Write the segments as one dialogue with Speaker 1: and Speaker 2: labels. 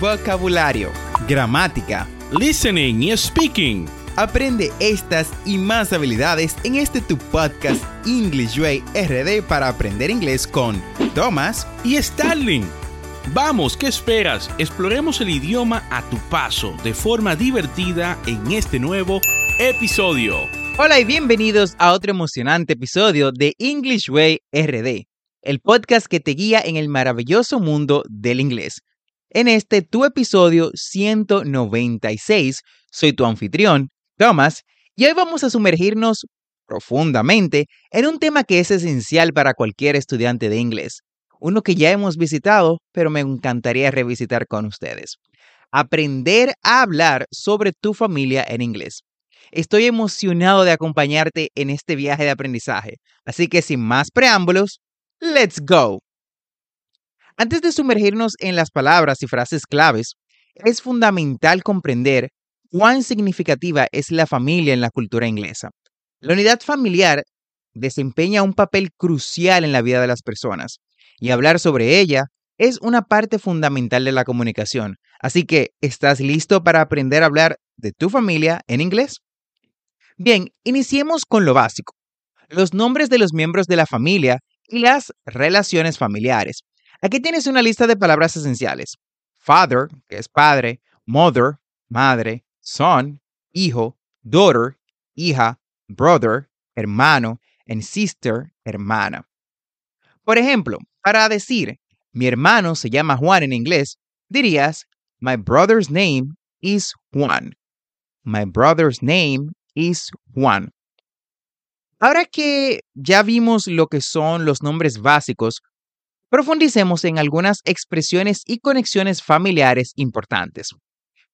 Speaker 1: vocabulario, gramática,
Speaker 2: listening y speaking.
Speaker 1: Aprende estas y más habilidades en este tu podcast English Way RD para aprender inglés con Thomas
Speaker 2: y Starling. Vamos, ¿qué esperas? Exploremos el idioma a tu paso de forma divertida en este nuevo episodio.
Speaker 1: Hola y bienvenidos a otro emocionante episodio de English Way RD, el podcast que te guía en el maravilloso mundo del inglés. En este tu episodio 196, soy tu anfitrión, Thomas, y hoy vamos a sumergirnos profundamente en un tema que es esencial para cualquier estudiante de inglés, uno que ya hemos visitado, pero me encantaría revisitar con ustedes. Aprender a hablar sobre tu familia en inglés. Estoy emocionado de acompañarte en este viaje de aprendizaje, así que sin más preámbulos, let's go. Antes de sumergirnos en las palabras y frases claves, es fundamental comprender cuán significativa es la familia en la cultura inglesa. La unidad familiar desempeña un papel crucial en la vida de las personas y hablar sobre ella es una parte fundamental de la comunicación. Así que, ¿estás listo para aprender a hablar de tu familia en inglés? Bien, iniciemos con lo básico, los nombres de los miembros de la familia y las relaciones familiares. Aquí tienes una lista de palabras esenciales. Father, que es padre, mother, madre, son, hijo, daughter, hija, brother, hermano, and sister, hermana. Por ejemplo, para decir mi hermano se llama Juan en inglés, dirías My brother's name is Juan. My brother's name is Juan. Ahora que ya vimos lo que son los nombres básicos, profundicemos en algunas expresiones y conexiones familiares importantes.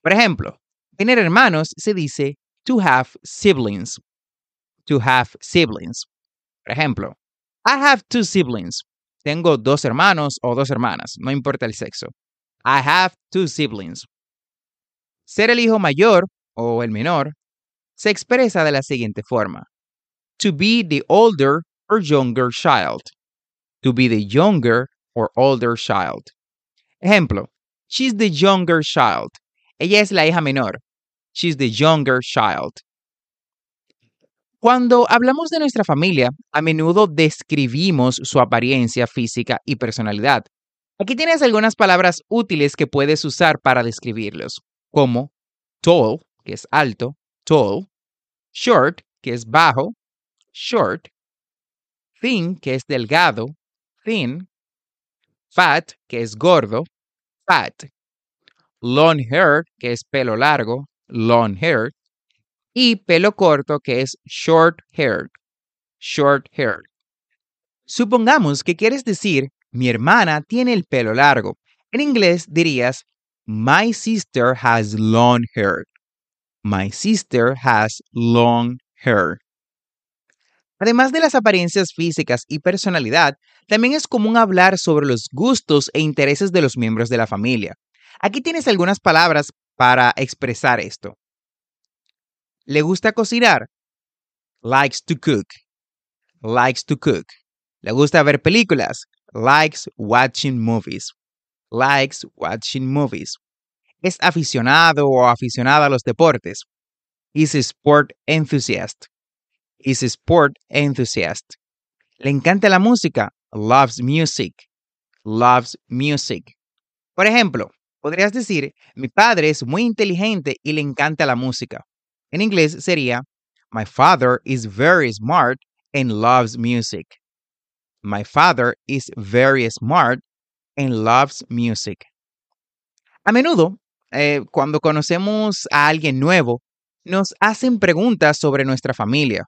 Speaker 1: Por ejemplo, tener hermanos se dice to have siblings. To have siblings. Por ejemplo, I have two siblings. Tengo dos hermanos o dos hermanas, no importa el sexo. I have two siblings. Ser el hijo mayor o el menor se expresa de la siguiente forma. To be the older or younger child to be the younger or older child. Ejemplo, she's the younger child. Ella es la hija menor. She's the younger child. Cuando hablamos de nuestra familia, a menudo describimos su apariencia física y personalidad. Aquí tienes algunas palabras útiles que puedes usar para describirlos, como tall, que es alto, tall, short, que es bajo, short, thin, que es delgado, thin, fat, que es gordo, fat, long hair, que es pelo largo, long hair, y pelo corto, que es short hair, short hair. Supongamos que quieres decir, mi hermana tiene el pelo largo. En inglés dirías, my sister has long hair. My sister has long hair. Además de las apariencias físicas y personalidad, también es común hablar sobre los gustos e intereses de los miembros de la familia. Aquí tienes algunas palabras para expresar esto. ¿Le gusta cocinar? Likes to cook. Likes to cook. ¿Le gusta ver películas? Likes watching movies. Likes watching movies. ¿Es aficionado o aficionada a los deportes? Is a sport enthusiast is a sport enthusiast. Le encanta la música, loves music, loves music. Por ejemplo, podrías decir, mi padre es muy inteligente y le encanta la música. En inglés sería, my father is very smart and loves music. My father is very smart and loves music. A menudo, eh, cuando conocemos a alguien nuevo, nos hacen preguntas sobre nuestra familia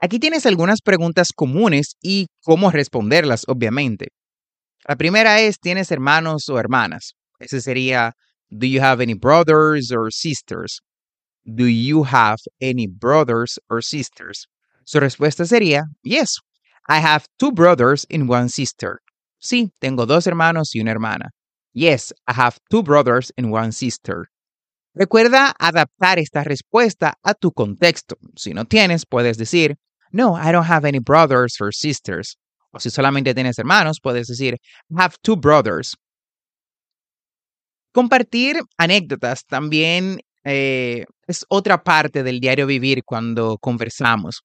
Speaker 1: Aquí tienes algunas preguntas comunes y cómo responderlas, obviamente. La primera es, ¿tienes hermanos o hermanas? Ese sería, ¿Do you have any brothers or sisters? Do you have any brothers or sisters? Su respuesta sería, Yes, I have two brothers and one sister. Sí, tengo dos hermanos y una hermana. Yes, I have two brothers and one sister. Recuerda adaptar esta respuesta a tu contexto. Si no tienes, puedes decir, no, I don't have any brothers or sisters. O si solamente tienes hermanos, puedes decir, I have two brothers. Compartir anécdotas también eh, es otra parte del diario vivir cuando conversamos.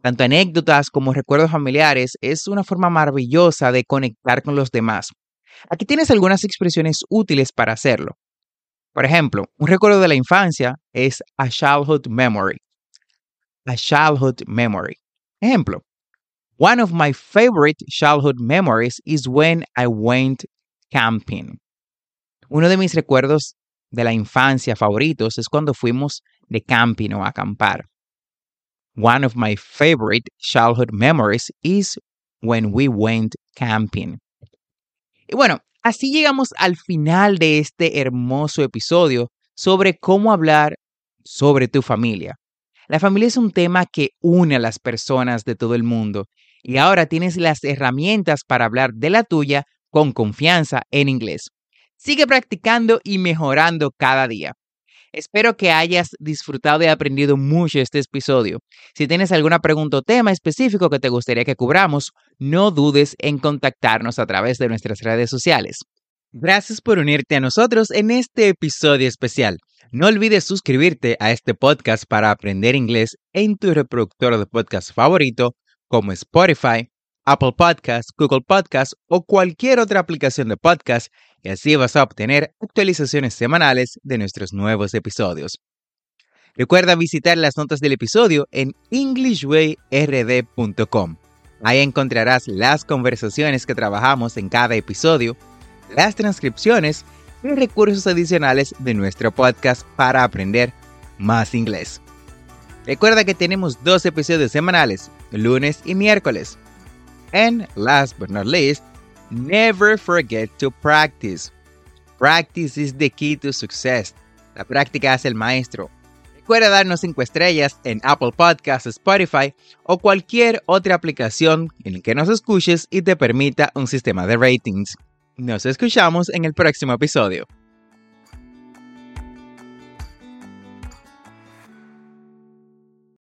Speaker 1: Tanto anécdotas como recuerdos familiares es una forma maravillosa de conectar con los demás. Aquí tienes algunas expresiones útiles para hacerlo. Por ejemplo, un recuerdo de la infancia es a childhood memory. A childhood memory. Ejemplo, one of my favorite childhood memories is when I went camping. Uno de mis recuerdos de la infancia favoritos es cuando fuimos de camping o acampar. One of my favorite childhood memories is when we went camping. Y bueno, así llegamos al final de este hermoso episodio sobre cómo hablar sobre tu familia. La familia es un tema que une a las personas de todo el mundo y ahora tienes las herramientas para hablar de la tuya con confianza en inglés. Sigue practicando y mejorando cada día. Espero que hayas disfrutado y aprendido mucho este episodio. Si tienes alguna pregunta o tema específico que te gustaría que cubramos, no dudes en contactarnos a través de nuestras redes sociales. Gracias por unirte a nosotros en este episodio especial. No olvides suscribirte a este podcast para aprender inglés en tu reproductor de podcast favorito como Spotify, Apple Podcasts, Google Podcasts o cualquier otra aplicación de podcast y así vas a obtener actualizaciones semanales de nuestros nuevos episodios. Recuerda visitar las notas del episodio en englishwayrd.com. Ahí encontrarás las conversaciones que trabajamos en cada episodio, las transcripciones y recursos adicionales de nuestro podcast para aprender más inglés. Recuerda que tenemos dos episodios semanales, lunes y miércoles. And last but not least, never forget to practice. Practice is the key to success. La práctica es el maestro. Recuerda darnos 5 estrellas en Apple Podcasts, Spotify o cualquier otra aplicación en la que nos escuches y te permita un sistema de ratings. Nos escuchamos en el próximo episodio.